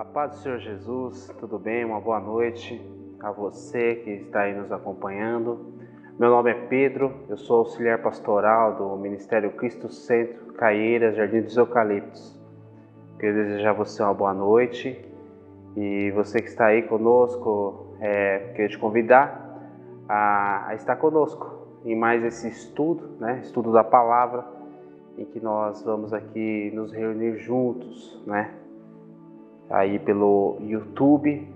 A paz do Senhor Jesus, tudo bem? Uma boa noite a você que está aí nos acompanhando. Meu nome é Pedro, eu sou auxiliar pastoral do Ministério Cristo Centro, Caieiras, Jardim dos Eucaliptos. Queria desejar a você uma boa noite e você que está aí conosco, é, queria te convidar a, a estar conosco em mais esse estudo, né? Estudo da palavra, em que nós vamos aqui nos reunir juntos, né? Aí pelo YouTube.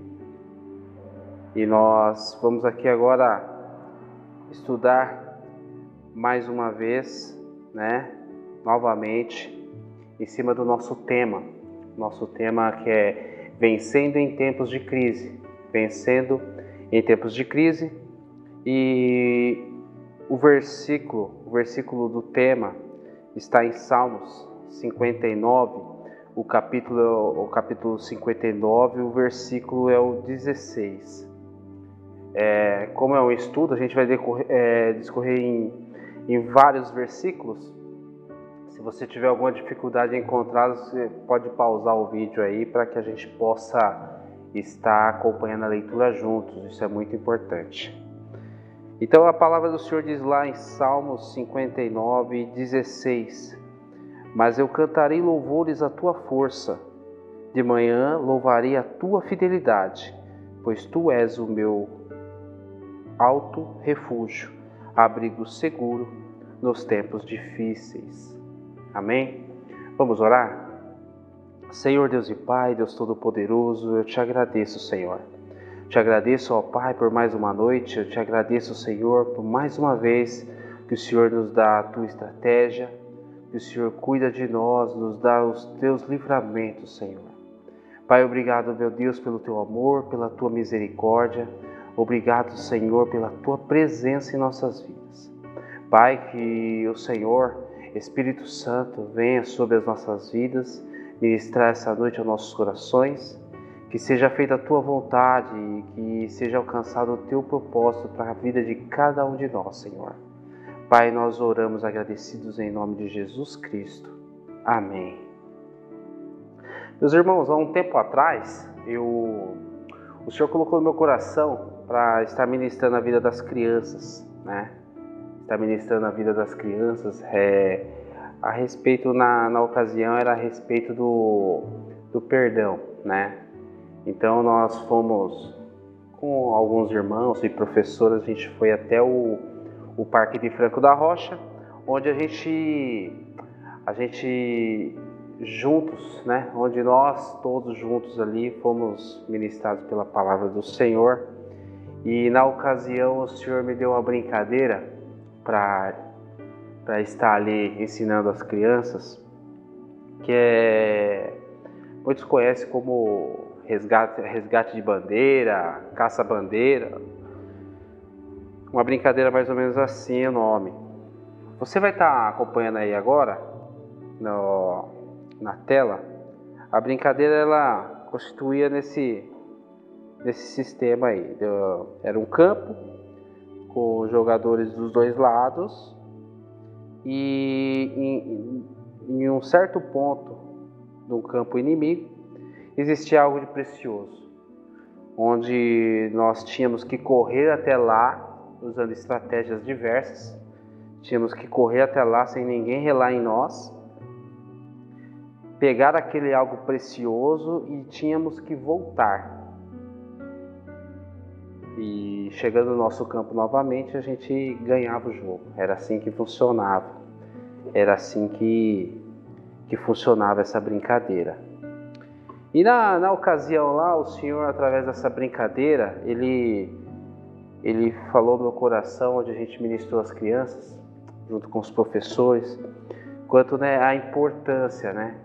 E nós vamos aqui agora estudar mais uma vez, né, novamente, em cima do nosso tema. Nosso tema que é vencendo em tempos de crise, vencendo em tempos de crise. E o versículo, o versículo do tema está em Salmos 59, o capítulo, o capítulo 59, o versículo é o 16. É, como é um estudo, a gente vai decorrer, é, discorrer em, em vários versículos. Se você tiver alguma dificuldade em encontrá-los, você pode pausar o vídeo aí para que a gente possa estar acompanhando a leitura juntos. Isso é muito importante. Então a palavra do Senhor diz lá em Salmos 59, 16: mas eu cantarei louvores à tua força. De manhã louvarei a tua fidelidade, pois tu és o meu alto refúgio, abrigo seguro nos tempos difíceis. Amém? Vamos orar? Senhor Deus e Pai, Deus Todo-Poderoso, eu te agradeço, Senhor. Te agradeço, ó Pai, por mais uma noite. Eu te agradeço, Senhor, por mais uma vez que o Senhor nos dá a tua estratégia que o Senhor cuida de nós, nos dá os teus livramentos, Senhor. Pai, obrigado, meu Deus, pelo teu amor, pela tua misericórdia. Obrigado, Senhor, pela tua presença em nossas vidas. Pai, que o Senhor, Espírito Santo, venha sobre as nossas vidas, ministrar essa noite aos nossos corações. Que seja feita a tua vontade e que seja alcançado o teu propósito para a vida de cada um de nós, Senhor. Pai, nós oramos agradecidos em nome de Jesus Cristo. Amém. Meus irmãos, há um tempo atrás, eu, o Senhor colocou no meu coração para estar ministrando a vida das crianças, né? Estar ministrando a vida das crianças. É, a respeito, na, na ocasião, era a respeito do, do perdão, né? Então, nós fomos com alguns irmãos e professores, a gente foi até o o Parque de Franco da Rocha, onde a gente a gente juntos, né, onde nós todos juntos ali fomos ministrados pela palavra do Senhor. E na ocasião o Senhor me deu uma brincadeira para estar ali ensinando as crianças, que é muitos conhecem como resgate, resgate de bandeira, caça-bandeira, uma brincadeira mais ou menos assim o nome. Você vai estar tá acompanhando aí agora no, na tela. A brincadeira ela constituía nesse nesse sistema aí. Era um campo com jogadores dos dois lados e em, em um certo ponto do campo inimigo existia algo de precioso, onde nós tínhamos que correr até lá usando estratégias diversas. Tínhamos que correr até lá sem ninguém relar em nós, pegar aquele algo precioso e tínhamos que voltar. E chegando no nosso campo novamente, a gente ganhava o jogo. Era assim que funcionava. Era assim que, que funcionava essa brincadeira. E na, na ocasião lá, o Senhor, através dessa brincadeira, ele ele falou no meu coração, onde a gente ministrou as crianças, junto com os professores, quanto né, a importância, né?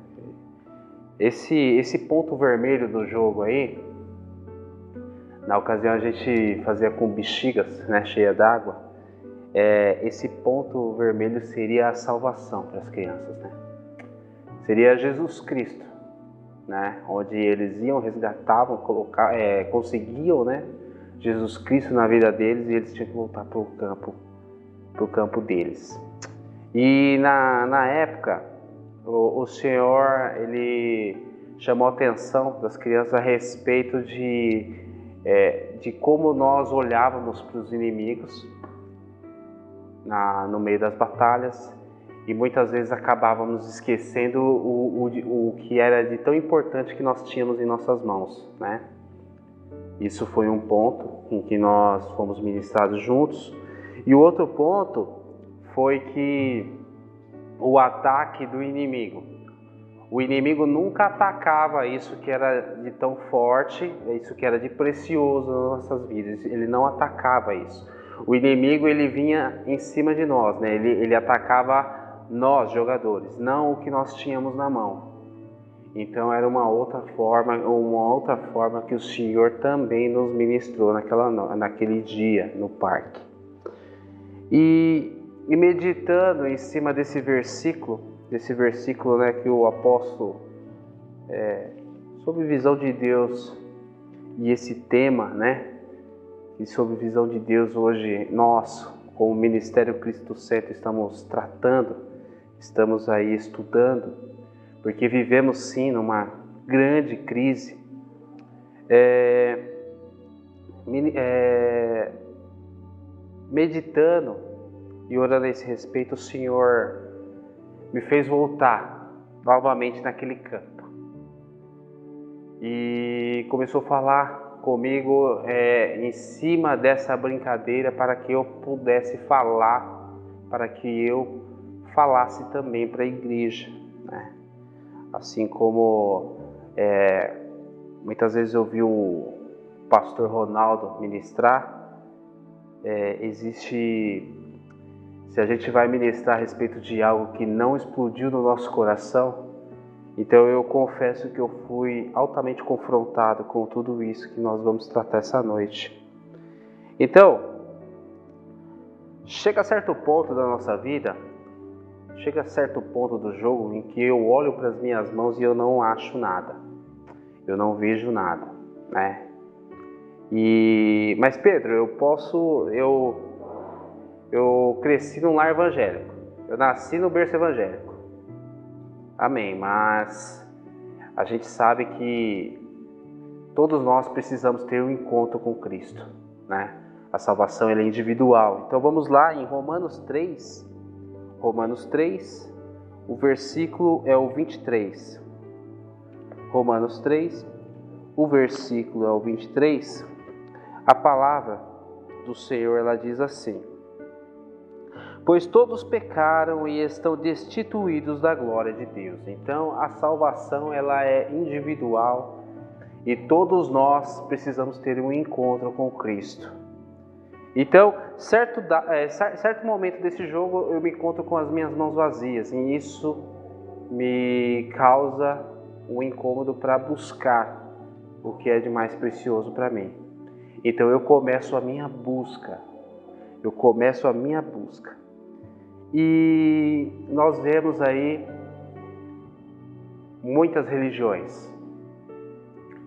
Esse, esse ponto vermelho do jogo aí, na ocasião a gente fazia com bexigas, né, cheia d'água, é, esse ponto vermelho seria a salvação para as crianças, né? Seria Jesus Cristo, né? Onde eles iam, resgatavam, colocar, é, conseguiam, né? Jesus Cristo na vida deles e eles tinham que voltar para o campo, para o campo deles. E na, na época, o, o Senhor ele chamou a atenção das crianças a respeito de, é, de como nós olhávamos para os inimigos na, no meio das batalhas e muitas vezes acabávamos esquecendo o, o, o que era de tão importante que nós tínhamos em nossas mãos, né? Isso foi um ponto em que nós fomos ministrados juntos. E o outro ponto foi que o ataque do inimigo. O inimigo nunca atacava isso que era de tão forte, isso que era de precioso nas nossas vidas. Ele não atacava isso. O inimigo ele vinha em cima de nós, né? Ele, ele atacava nós jogadores, não o que nós tínhamos na mão. Então era uma outra forma, uma outra forma que o Senhor também nos ministrou naquela, naquele dia no parque. E, e meditando em cima desse versículo, desse versículo né, que o apóstolo, é, sobre visão de Deus e esse tema, né, e sobre visão de Deus hoje nós, como Ministério Cristo Santo, estamos tratando, estamos aí estudando porque vivemos sim numa grande crise. É, é, meditando e orando a esse respeito, o Senhor me fez voltar novamente naquele campo e começou a falar comigo é, em cima dessa brincadeira para que eu pudesse falar, para que eu falasse também para a igreja. Né? Assim como é, muitas vezes eu vi o pastor Ronaldo ministrar, é, existe. Se a gente vai ministrar a respeito de algo que não explodiu no nosso coração, então eu confesso que eu fui altamente confrontado com tudo isso que nós vamos tratar essa noite. Então, chega a certo ponto da nossa vida chega a certo ponto do jogo em que eu olho para as minhas mãos e eu não acho nada. Eu não vejo nada, né? E mas Pedro, eu posso eu eu cresci num lar evangélico. Eu nasci no berço evangélico. Amém, mas a gente sabe que todos nós precisamos ter um encontro com Cristo, né? A salvação é individual. Então vamos lá em Romanos 3, Romanos 3, o versículo é o 23. Romanos 3, o versículo é o 23. A palavra do Senhor ela diz assim: Pois todos pecaram e estão destituídos da glória de Deus. Então, a salvação ela é individual e todos nós precisamos ter um encontro com Cristo. Então, certo, é, certo momento desse jogo eu me encontro com as minhas mãos vazias e isso me causa um incômodo para buscar o que é de mais precioso para mim. Então eu começo a minha busca, eu começo a minha busca. E nós vemos aí muitas religiões,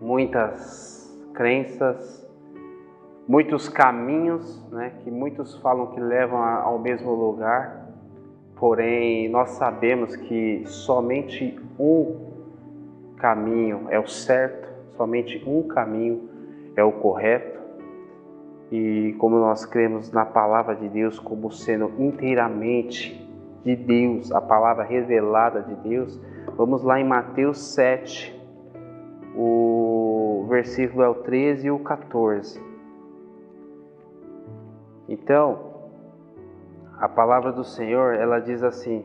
muitas crenças, muitos caminhos, né, que muitos falam que levam ao mesmo lugar, porém nós sabemos que somente um caminho é o certo, somente um caminho é o correto. E como nós cremos na palavra de Deus como sendo inteiramente de Deus, a palavra revelada de Deus, vamos lá em Mateus 7, o versículo é o 13 e o 14. Então, a palavra do Senhor, ela diz assim,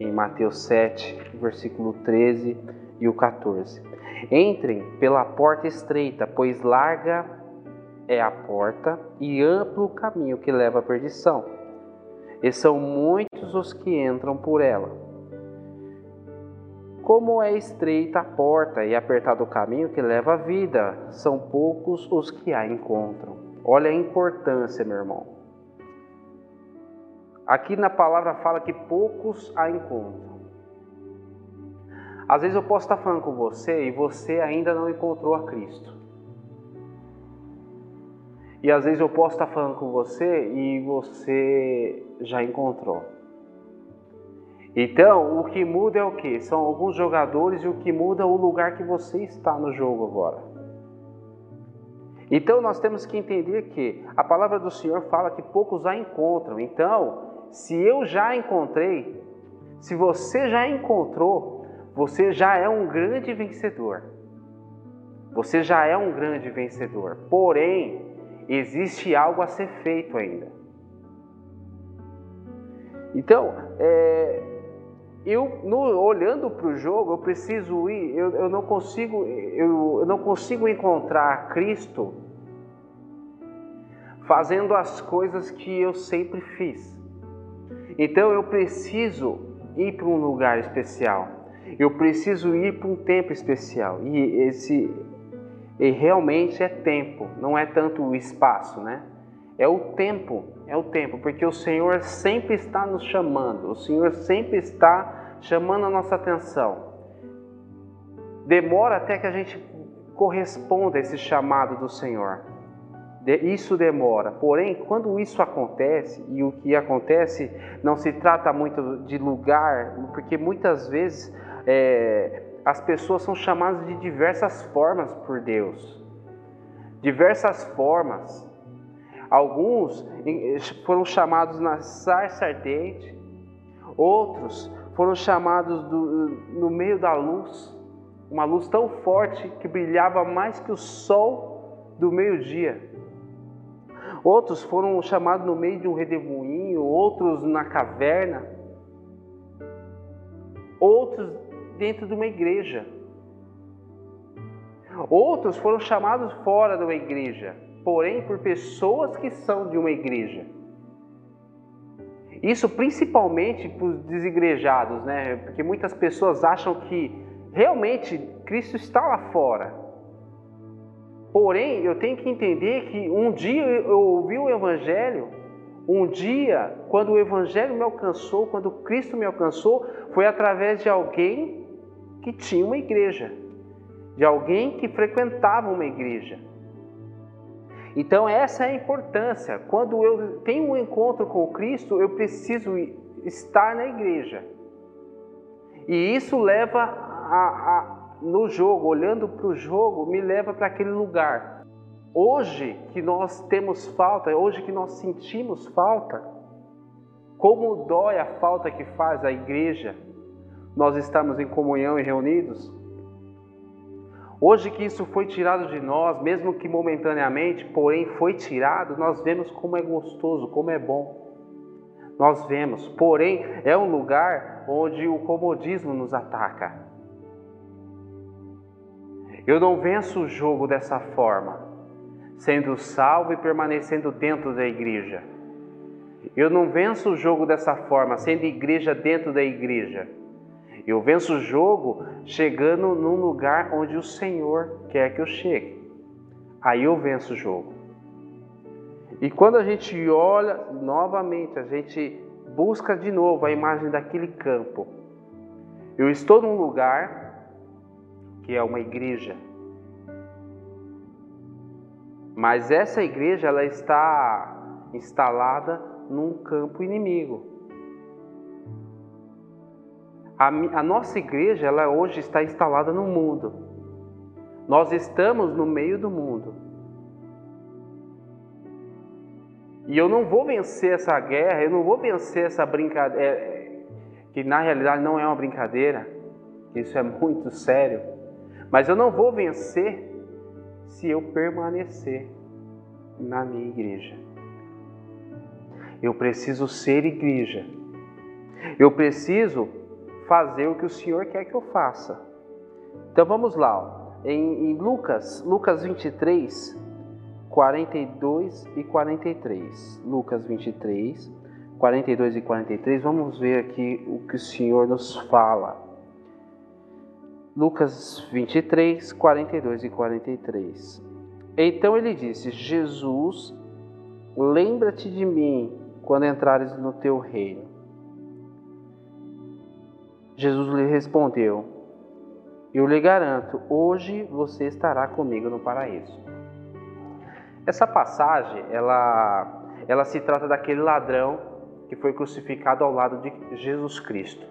em Mateus 7, versículo 13 e o 14: Entrem pela porta estreita, pois larga é a porta e amplo o caminho que leva à perdição, e são muitos os que entram por ela. Como é estreita a porta e apertado o caminho que leva à vida, são poucos os que a encontram. Olha a importância, meu irmão. Aqui na palavra fala que poucos a encontram. Às vezes eu posso estar falando com você e você ainda não encontrou a Cristo. E às vezes eu posso estar falando com você e você já encontrou. Então, o que muda é o que? São alguns jogadores e o que muda é o lugar que você está no jogo agora. Então, nós temos que entender que a palavra do Senhor fala que poucos a encontram. Então, se eu já encontrei, se você já encontrou, você já é um grande vencedor. Você já é um grande vencedor. Porém, existe algo a ser feito ainda. Então, é, eu no, olhando para o jogo, eu preciso ir, eu, eu não consigo, eu, eu não consigo encontrar Cristo fazendo as coisas que eu sempre fiz. Então eu preciso ir para um lugar especial. Eu preciso ir para um tempo especial. E esse e realmente é tempo, não é tanto o espaço, né? É o tempo, é o tempo, porque o Senhor sempre está nos chamando, o Senhor sempre está chamando a nossa atenção. Demora até que a gente corresponda a esse chamado do Senhor. Isso demora, porém, quando isso acontece, e o que acontece não se trata muito de lugar, porque muitas vezes é, as pessoas são chamadas de diversas formas por Deus. Diversas formas. Alguns foram chamados na sarça ardente, outros foram chamados do, no meio da luz, uma luz tão forte que brilhava mais que o sol do meio-dia. Outros foram chamados no meio de um redemoinho, outros na caverna, outros dentro de uma igreja. Outros foram chamados fora de uma igreja, porém por pessoas que são de uma igreja. Isso principalmente para os desigrejados, né? Porque muitas pessoas acham que realmente Cristo está lá fora. Porém, eu tenho que entender que um dia eu ouvi o Evangelho, um dia, quando o Evangelho me alcançou, quando Cristo me alcançou, foi através de alguém que tinha uma igreja, de alguém que frequentava uma igreja. Então, essa é a importância. Quando eu tenho um encontro com Cristo, eu preciso estar na igreja. E isso leva a, a no jogo, olhando para o jogo, me leva para aquele lugar. Hoje que nós temos falta, hoje que nós sentimos falta, como dói a falta que faz a igreja nós estamos em comunhão e reunidos. Hoje que isso foi tirado de nós, mesmo que momentaneamente, porém foi tirado, nós vemos como é gostoso, como é bom. Nós vemos, porém é um lugar onde o comodismo nos ataca. Eu não venço o jogo dessa forma, sendo salvo e permanecendo dentro da igreja. Eu não venço o jogo dessa forma, sendo igreja dentro da igreja. Eu venço o jogo chegando num lugar onde o Senhor quer que eu chegue. Aí eu venço o jogo. E quando a gente olha novamente, a gente busca de novo a imagem daquele campo. Eu estou num lugar que é uma igreja. Mas essa igreja ela está instalada num campo inimigo. A, a nossa igreja, ela hoje está instalada no mundo. Nós estamos no meio do mundo. E eu não vou vencer essa guerra, eu não vou vencer essa brincadeira, é, que na realidade não é uma brincadeira, isso é muito sério. Mas eu não vou vencer se eu permanecer na minha igreja. Eu preciso ser igreja. Eu preciso fazer o que o Senhor quer que eu faça. Então vamos lá, ó. Em, em Lucas, Lucas 23, 42 e 43. Lucas 23, 42 e 43. Vamos ver aqui o que o Senhor nos fala. Lucas 23, 42 e 43. Então ele disse: Jesus, lembra-te de mim quando entrares no teu reino. Jesus lhe respondeu: Eu lhe garanto, hoje você estará comigo no paraíso. Essa passagem, ela, ela se trata daquele ladrão que foi crucificado ao lado de Jesus Cristo.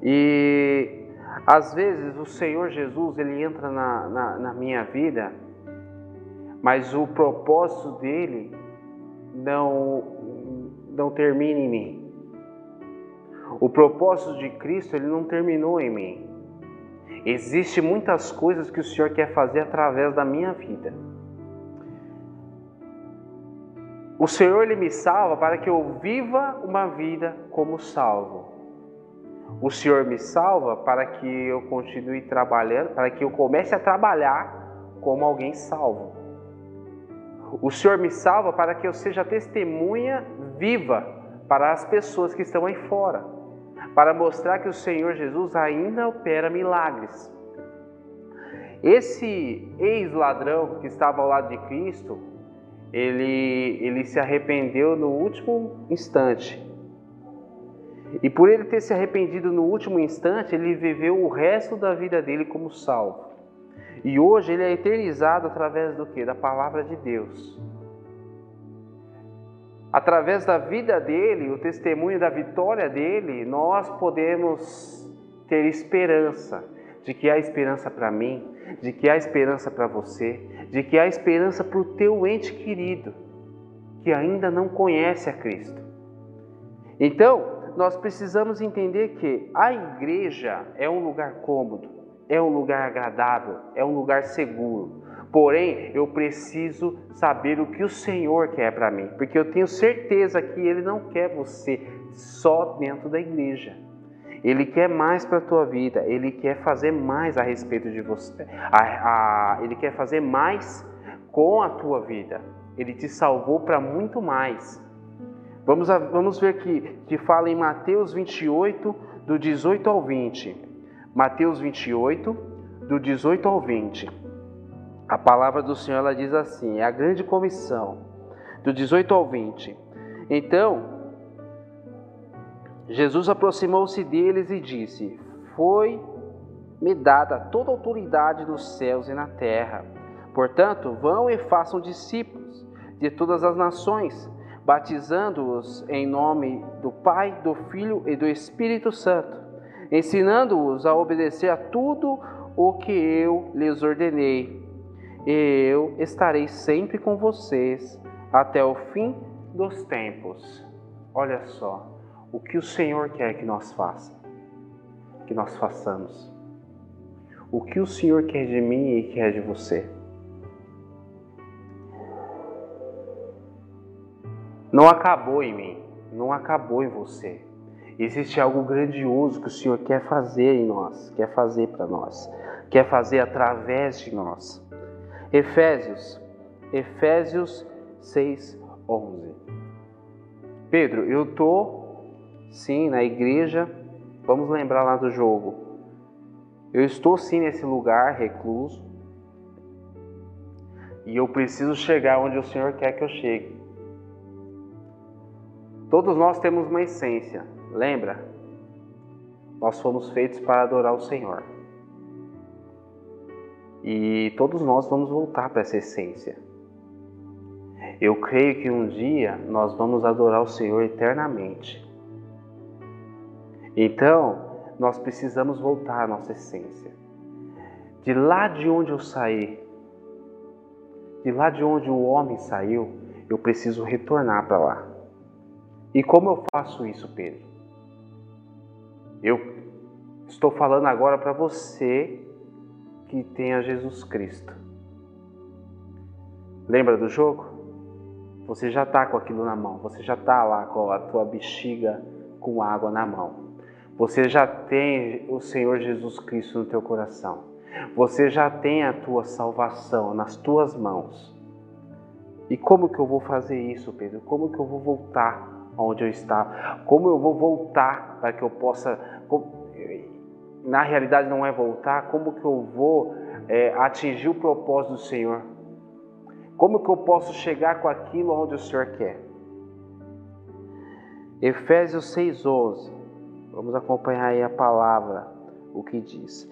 E às vezes o Senhor Jesus ele entra na, na, na minha vida, mas o propósito dele não, não termina em mim. O propósito de Cristo ele não terminou em mim. Existem muitas coisas que o Senhor quer fazer através da minha vida. O Senhor ele me salva para que eu viva uma vida como salvo. O Senhor me salva para que eu continue trabalhando, para que eu comece a trabalhar como alguém salvo. O Senhor me salva para que eu seja testemunha viva para as pessoas que estão aí fora, para mostrar que o Senhor Jesus ainda opera milagres. Esse ex-ladrão que estava ao lado de Cristo, ele, ele se arrependeu no último instante. E por ele ter se arrependido no último instante, ele viveu o resto da vida dele como salvo. E hoje ele é eternizado através do que? Da palavra de Deus. Através da vida dele, o testemunho da vitória dele, nós podemos ter esperança de que há esperança para mim, de que há esperança para você, de que há esperança para o teu ente querido que ainda não conhece a Cristo. Então, nós precisamos entender que a igreja é um lugar cômodo, é um lugar agradável, é um lugar seguro. Porém, eu preciso saber o que o Senhor quer para mim, porque eu tenho certeza que Ele não quer você só dentro da igreja. Ele quer mais para a tua vida, Ele quer fazer mais a respeito de você, a, a, Ele quer fazer mais com a tua vida. Ele te salvou para muito mais. Vamos, a, vamos ver que, que fala em Mateus 28, do 18 ao 20. Mateus 28, do 18 ao 20. A palavra do Senhor ela diz assim: é a grande comissão, do 18 ao 20. Então, Jesus aproximou-se deles e disse: Foi-me dada toda a autoridade nos céus e na terra. Portanto, vão e façam discípulos de todas as nações, batizando-os em nome do Pai, do Filho e do Espírito Santo, ensinando-os a obedecer a tudo o que eu lhes ordenei. E eu estarei sempre com vocês até o fim dos tempos. Olha só o que o Senhor quer que nós faça, que nós façamos. O que o Senhor quer de mim e quer de você. Não acabou em mim, não acabou em você. Existe algo grandioso que o Senhor quer fazer em nós, quer fazer para nós, quer fazer através de nós. Efésios, Efésios 6, 11. Pedro, eu estou sim, na igreja, vamos lembrar lá do jogo. Eu estou sim nesse lugar recluso e eu preciso chegar onde o Senhor quer que eu chegue. Todos nós temos uma essência, lembra? Nós fomos feitos para adorar o Senhor. E todos nós vamos voltar para essa essência. Eu creio que um dia nós vamos adorar o Senhor eternamente. Então, nós precisamos voltar à nossa essência. De lá de onde eu saí, de lá de onde o homem saiu, eu preciso retornar para lá. E como eu faço isso, Pedro? Eu estou falando agora para você que tem a Jesus Cristo. Lembra do jogo? Você já está com aquilo na mão, você já está lá com a tua bexiga com água na mão. Você já tem o Senhor Jesus Cristo no teu coração. Você já tem a tua salvação nas tuas mãos. E como que eu vou fazer isso, Pedro? Como que eu vou voltar onde eu estava? Como eu vou voltar para que eu possa. Na realidade, não é voltar, como que eu vou é, atingir o propósito do Senhor? Como que eu posso chegar com aquilo onde o Senhor quer? Efésios 6,11 Vamos acompanhar aí a palavra, o que diz.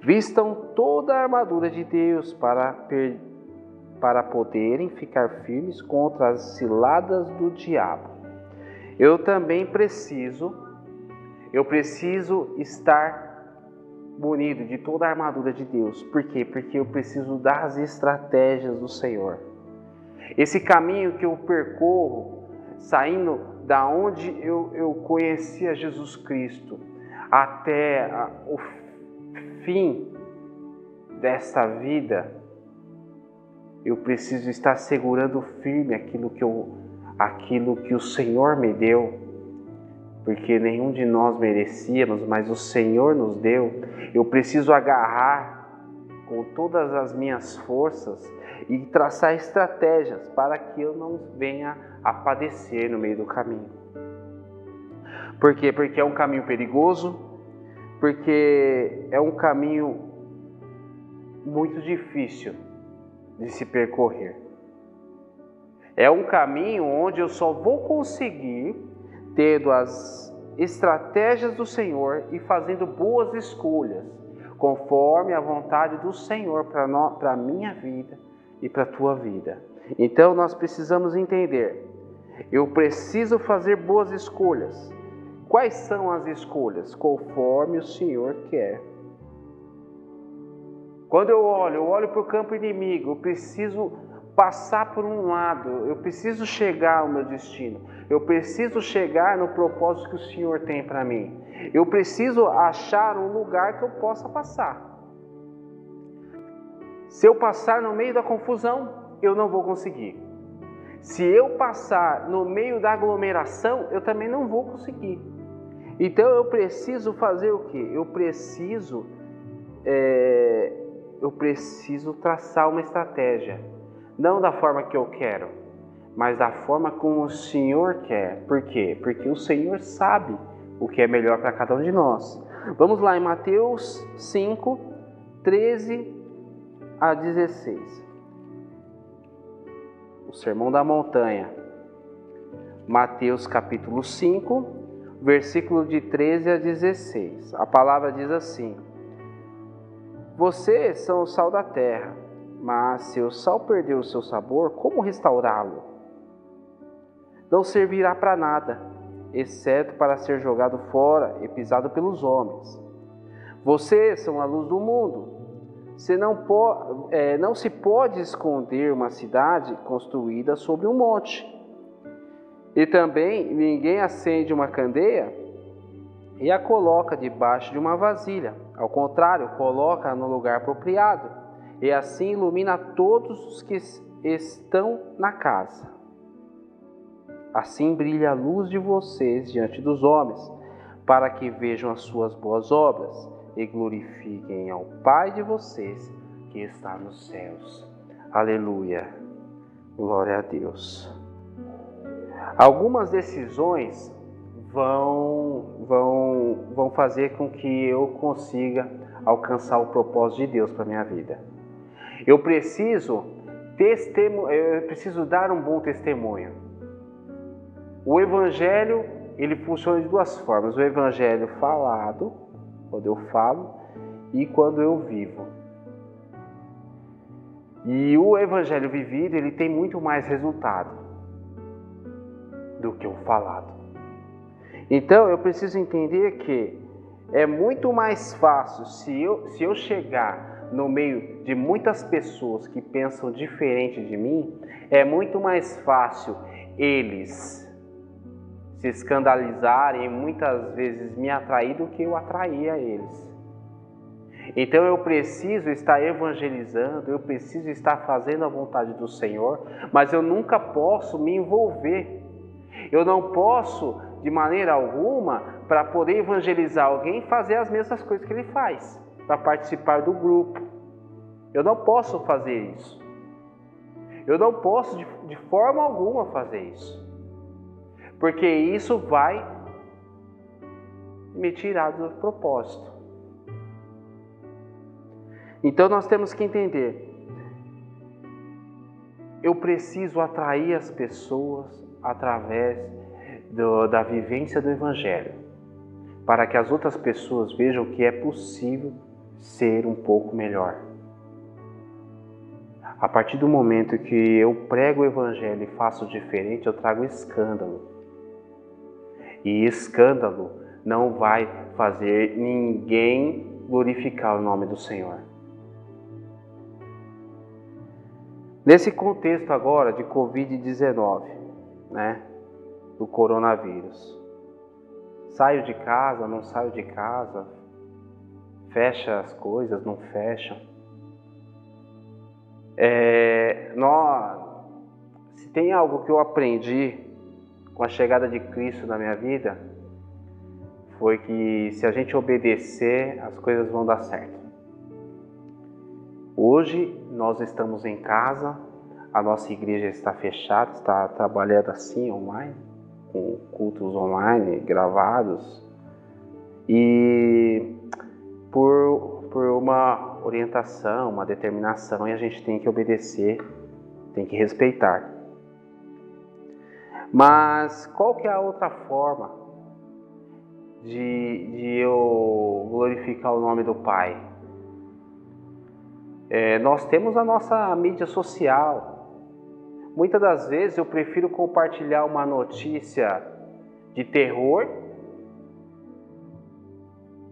Vistam toda a armadura de Deus para, per... para poderem ficar firmes contra as ciladas do diabo. Eu também preciso, eu preciso estar munido de toda a armadura de Deus. Por quê? Porque eu preciso das estratégias do Senhor. Esse caminho que eu percorro, saindo da onde eu, eu conhecia Jesus Cristo até o fim desta vida, eu preciso estar segurando firme aquilo que, eu, aquilo que o Senhor me deu porque nenhum de nós merecíamos, mas o Senhor nos deu. Eu preciso agarrar com todas as minhas forças e traçar estratégias para que eu não venha a padecer no meio do caminho. Por quê? Porque é um caminho perigoso, porque é um caminho muito difícil de se percorrer. É um caminho onde eu só vou conseguir tendo as estratégias do Senhor e fazendo boas escolhas, conforme a vontade do Senhor para a minha vida e para a tua vida. Então nós precisamos entender, eu preciso fazer boas escolhas. Quais são as escolhas? Conforme o Senhor quer. Quando eu olho, eu olho para o campo inimigo, eu preciso passar por um lado, eu preciso chegar ao meu destino, eu preciso chegar no propósito que o Senhor tem para mim, eu preciso achar um lugar que eu possa passar. Se eu passar no meio da confusão, eu não vou conseguir. Se eu passar no meio da aglomeração, eu também não vou conseguir. Então eu preciso fazer o que? Eu preciso, é, eu preciso traçar uma estratégia não da forma que eu quero, mas da forma como o Senhor quer. Por quê? Porque o Senhor sabe o que é melhor para cada um de nós. Vamos lá em Mateus 5, 13 a 16. O Sermão da Montanha. Mateus capítulo 5, versículo de 13 a 16. A palavra diz assim: Vocês são o sal da terra. Mas se o sal perder o seu sabor, como restaurá-lo? Não servirá para nada, exceto para ser jogado fora e pisado pelos homens. Vocês são a luz do mundo. Se não, po é, não se pode esconder uma cidade construída sobre um monte. E também ninguém acende uma candeia e a coloca debaixo de uma vasilha. Ao contrário, coloca no lugar apropriado e assim ilumina todos os que estão na casa. Assim brilha a luz de vocês diante dos homens, para que vejam as suas boas obras e glorifiquem ao Pai de vocês que está nos céus. Aleluia. Glória a Deus. Algumas decisões vão, vão, vão fazer com que eu consiga alcançar o propósito de Deus para minha vida. Eu preciso testemu eu preciso dar um bom testemunho. O evangelho, ele funciona de duas formas: o evangelho falado, quando eu falo, e quando eu vivo. E o evangelho vivido, ele tem muito mais resultado do que o falado. Então, eu preciso entender que é muito mais fácil se eu, se eu chegar no meio de muitas pessoas que pensam diferente de mim, é muito mais fácil eles se escandalizarem e muitas vezes me atrair do que eu atrair a eles. Então eu preciso estar evangelizando, eu preciso estar fazendo a vontade do Senhor, mas eu nunca posso me envolver. Eu não posso, de maneira alguma, para poder evangelizar alguém, fazer as mesmas coisas que ele faz para participar do grupo. Eu não posso fazer isso. Eu não posso de, de forma alguma fazer isso. Porque isso vai me tirar do propósito. Então nós temos que entender. Eu preciso atrair as pessoas através do, da vivência do Evangelho, para que as outras pessoas vejam que é possível ser um pouco melhor. A partir do momento que eu prego o Evangelho e faço diferente, eu trago escândalo. E escândalo não vai fazer ninguém glorificar o nome do Senhor. Nesse contexto agora de Covid-19, né, do coronavírus, saio de casa, não saio de casa, fecha as coisas, não fecham. É, nós, se tem algo que eu aprendi com a chegada de Cristo na minha vida, foi que se a gente obedecer, as coisas vão dar certo. Hoje nós estamos em casa, a nossa igreja está fechada, está trabalhando assim online, com cultos online gravados. E por, por uma orientação, uma determinação, e a gente tem que obedecer, tem que respeitar. Mas qual que é a outra forma de, de eu glorificar o nome do Pai? É, nós temos a nossa mídia social. Muitas das vezes eu prefiro compartilhar uma notícia de terror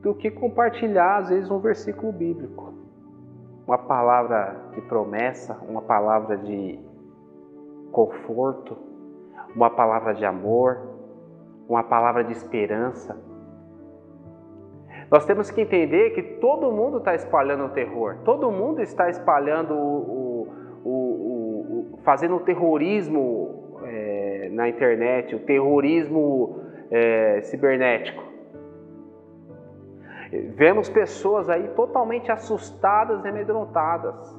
do que compartilhar, às vezes, um versículo bíblico. Uma palavra de promessa, uma palavra de conforto, uma palavra de amor, uma palavra de esperança. Nós temos que entender que todo mundo está espalhando o terror, todo mundo está espalhando o, o, o, o fazendo o terrorismo é, na internet, o terrorismo é, cibernético. Vemos pessoas aí totalmente assustadas e amedrontadas.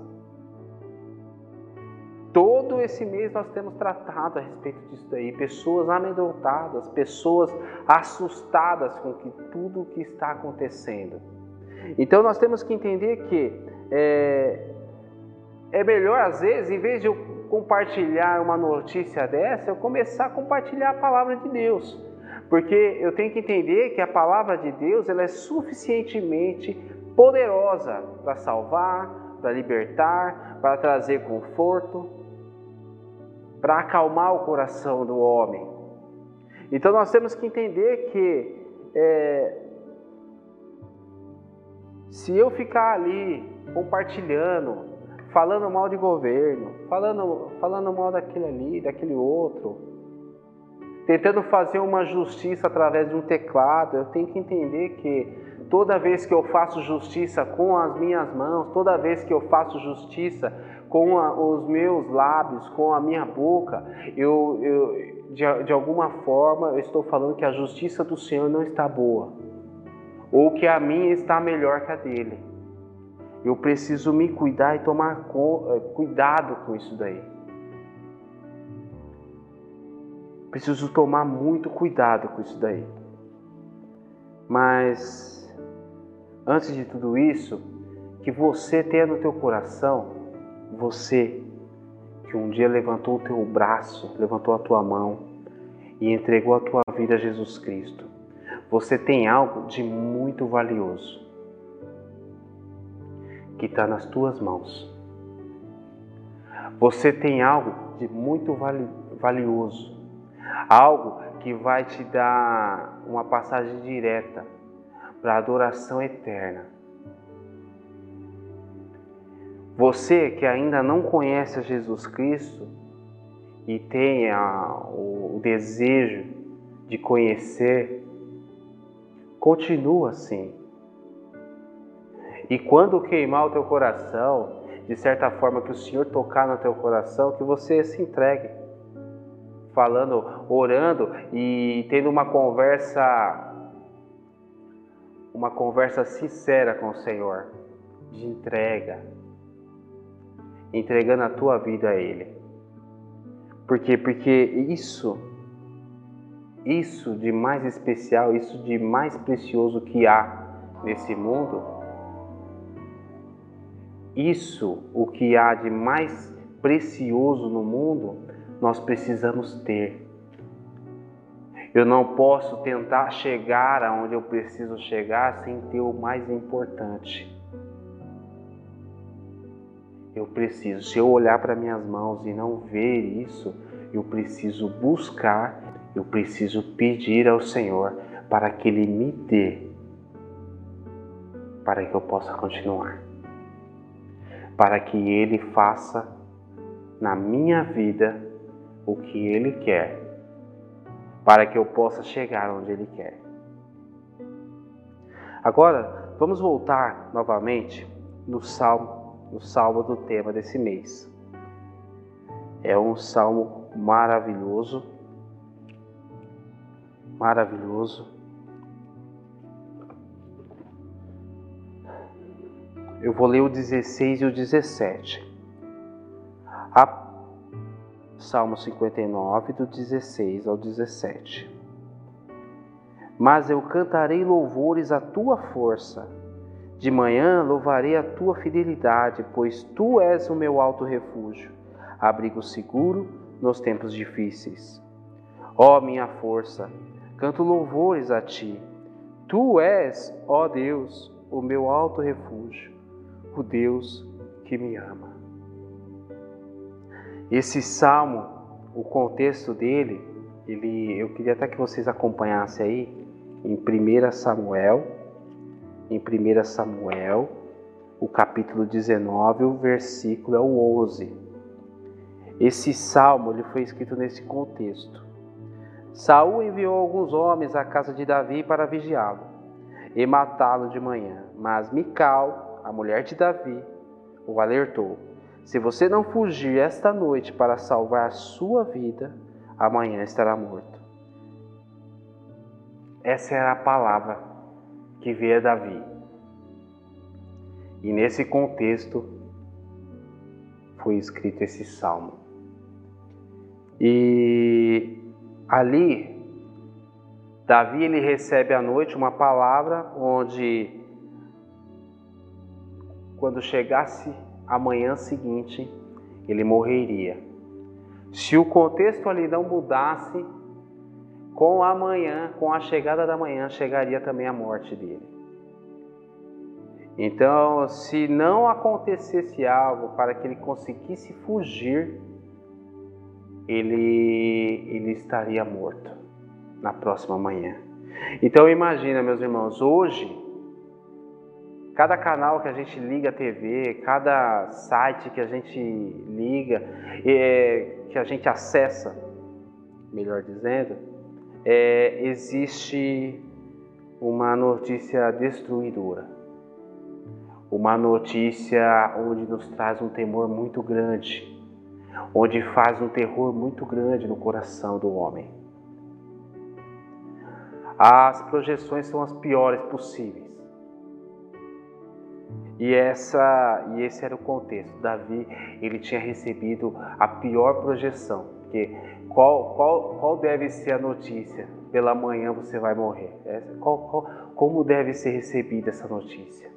Todo esse mês nós temos tratado a respeito disso daí. Pessoas amedrontadas, pessoas assustadas com que, tudo o que está acontecendo. Então nós temos que entender que é, é melhor, às vezes, em vez de eu compartilhar uma notícia dessa, eu começar a compartilhar a palavra de Deus. Porque eu tenho que entender que a palavra de Deus ela é suficientemente poderosa para salvar, para libertar, para trazer conforto, para acalmar o coração do homem. Então nós temos que entender que é, se eu ficar ali compartilhando, falando mal de governo, falando, falando mal daquele ali, daquele outro, tentando fazer uma justiça através de um teclado, eu tenho que entender que toda vez que eu faço justiça com as minhas mãos, toda vez que eu faço justiça com a, os meus lábios, com a minha boca, eu, eu de, de alguma forma eu estou falando que a justiça do Senhor não está boa, ou que a minha está melhor que a dele. Eu preciso me cuidar e tomar eh, cuidado com isso daí. Preciso tomar muito cuidado com isso daí. Mas antes de tudo isso, que você tenha no teu coração, você que um dia levantou o teu braço, levantou a tua mão e entregou a tua vida a Jesus Cristo. Você tem algo de muito valioso que está nas tuas mãos. Você tem algo de muito valioso algo que vai te dar uma passagem direta para a adoração eterna. Você que ainda não conhece Jesus Cristo e tenha o desejo de conhecer, continua assim. E quando queimar o teu coração, de certa forma que o Senhor tocar no teu coração, que você se entregue falando, orando e tendo uma conversa uma conversa sincera com o Senhor, de entrega, entregando a tua vida a Ele. Por quê? Porque isso, isso de mais especial, isso de mais precioso que há nesse mundo, isso, o que há de mais precioso no mundo, nós precisamos ter. Eu não posso tentar chegar aonde eu preciso chegar sem ter o mais importante. Eu preciso, se eu olhar para minhas mãos e não ver isso, eu preciso buscar, eu preciso pedir ao Senhor para que Ele me dê, para que eu possa continuar, para que Ele faça na minha vida o que Ele quer, para que eu possa chegar onde Ele quer. Agora, vamos voltar novamente no salmo, no salmo do tema desse mês. É um salmo maravilhoso, maravilhoso. Eu vou ler o 16 e o 17. A Salmo 59, do 16 ao 17. Mas eu cantarei louvores à tua força. De manhã louvarei a tua fidelidade, pois tu és o meu alto refúgio, abrigo seguro nos tempos difíceis. Ó minha força, canto louvores a ti. Tu és, ó Deus, o meu alto refúgio, o Deus que me ama. Esse salmo, o contexto dele, ele, eu queria até que vocês acompanhassem aí, em 1 Samuel, em 1 Samuel, o capítulo 19, o versículo é o 11. Esse salmo ele foi escrito nesse contexto. Saul enviou alguns homens à casa de Davi para vigiá-lo e matá-lo de manhã, mas Mical, a mulher de Davi, o alertou: Se você não fugir esta noite para salvar a sua vida, amanhã estará morto. Essa era a palavra que veio a Davi. E nesse contexto foi escrito esse salmo. E ali Davi ele recebe à noite uma palavra onde quando chegasse a manhã seguinte, ele morreria. Se o contexto ali não mudasse, com a manhã, com a chegada da manhã, chegaria também a morte dele. Então, se não acontecesse algo para que ele conseguisse fugir, ele, ele estaria morto na próxima manhã. Então imagina, meus irmãos, hoje cada canal que a gente liga a TV, cada site que a gente liga, é, que a gente acessa, melhor dizendo, é, existe uma notícia destruidora, uma notícia onde nos traz um temor muito grande, onde faz um terror muito grande no coração do homem. As projeções são as piores possíveis. E, essa, e esse era o contexto. Davi ele tinha recebido a pior projeção, porque qual, qual, qual deve ser a notícia? Pela manhã você vai morrer. Qual, qual, como deve ser recebida essa notícia?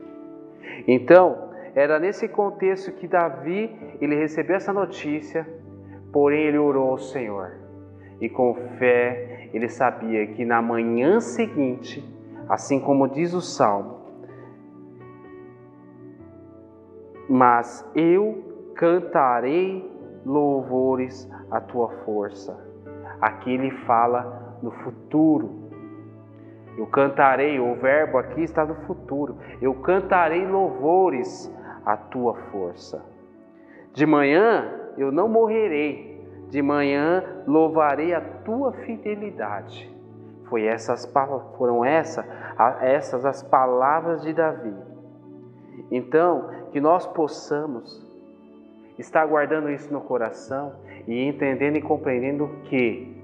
Então, era nesse contexto que Davi ele recebeu essa notícia, porém ele orou ao Senhor. E com fé ele sabia que na manhã seguinte, assim como diz o Salmo, mas eu cantarei louvores à tua força. Aqui ele fala no futuro. Eu cantarei, o verbo aqui está no futuro. Eu cantarei louvores à tua força. De manhã eu não morrerei, de manhã louvarei a tua fidelidade. Foi essas, foram essa, essas as palavras de Davi. Então, que nós possamos estar guardando isso no coração e entendendo e compreendendo que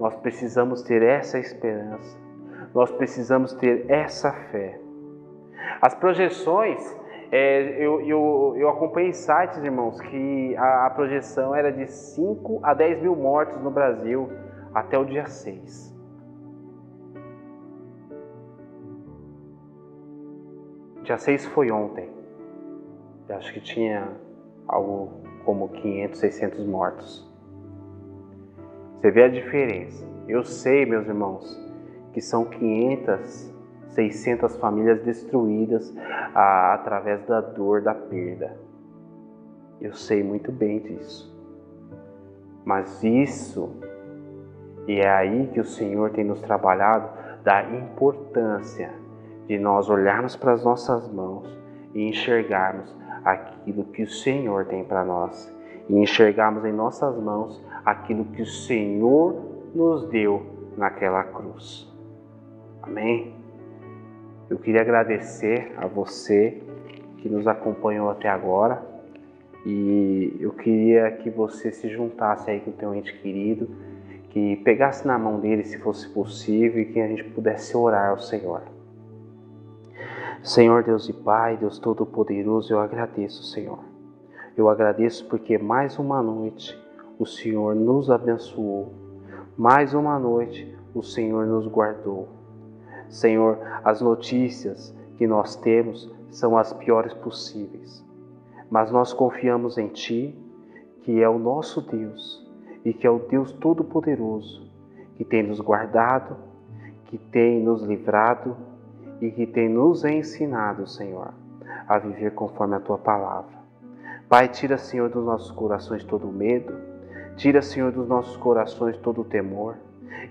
nós precisamos ter essa esperança, nós precisamos ter essa fé. As projeções, é, eu, eu, eu acompanhei sites, irmãos, que a, a projeção era de 5 a 10 mil mortos no Brasil até o dia 6. Dia 6 foi ontem. Eu acho que tinha algo como 500, 600 mortos. Você vê a diferença. Eu sei, meus irmãos, que são 500, 600 famílias destruídas ah, através da dor da perda. Eu sei muito bem disso. Mas isso, e é aí que o Senhor tem nos trabalhado, da importância de nós olharmos para as nossas mãos e enxergarmos aquilo que o Senhor tem para nós e enxergarmos em nossas mãos aquilo que o Senhor nos deu naquela cruz. Amém? Eu queria agradecer a você que nos acompanhou até agora e eu queria que você se juntasse aí com o teu ente querido, que pegasse na mão dele se fosse possível e que a gente pudesse orar ao Senhor. Senhor Deus e Pai, Deus Todo-Poderoso, eu agradeço, Senhor. Eu agradeço porque mais uma noite o Senhor nos abençoou, mais uma noite o Senhor nos guardou. Senhor, as notícias que nós temos são as piores possíveis, mas nós confiamos em Ti, que é o nosso Deus e que é o Deus Todo-Poderoso, que tem nos guardado, que tem nos livrado e que tem nos ensinado, Senhor, a viver conforme a tua palavra. Pai, tira, Senhor, dos nossos corações todo o medo, tira, Senhor, dos nossos corações todo o temor,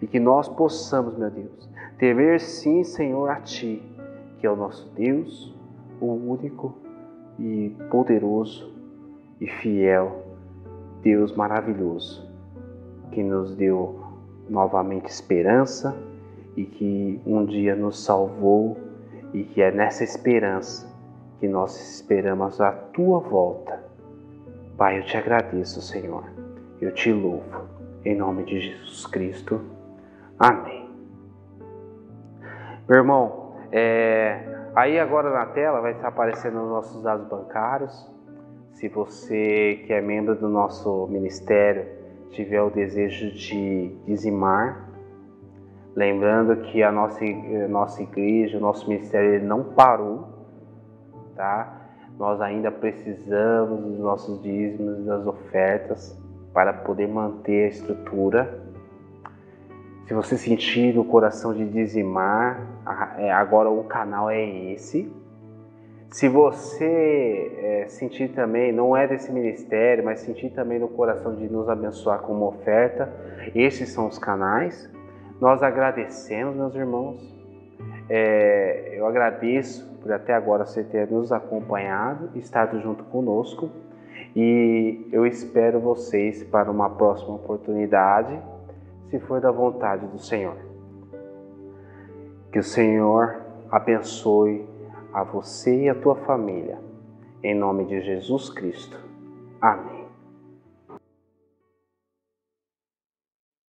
e que nós possamos, meu Deus, temer sim, Senhor, a Ti, que é o nosso Deus, o único e poderoso e fiel Deus maravilhoso, que nos deu novamente esperança e que um dia nos salvou e que é nessa esperança que nós esperamos a tua volta. Pai, eu te agradeço, Senhor. Eu te louvo. Em nome de Jesus Cristo. Amém. Meu irmão, é, aí agora na tela vai estar aparecendo os nossos dados bancários. Se você que é membro do nosso ministério tiver o desejo de dizimar, Lembrando que a nossa, a nossa igreja, o nosso ministério não parou, tá? Nós ainda precisamos dos nossos dízimos, das ofertas para poder manter a estrutura. Se você sentir no coração de dizimar, é, agora o canal é esse. Se você é, sentir também, não é desse ministério, mas sentir também no coração de nos abençoar com uma oferta, esses são os canais. Nós agradecemos, meus irmãos. É, eu agradeço por até agora você ter nos acompanhado, estado junto conosco e eu espero vocês para uma próxima oportunidade, se for da vontade do Senhor. Que o Senhor abençoe a você e a tua família, em nome de Jesus Cristo. Amém.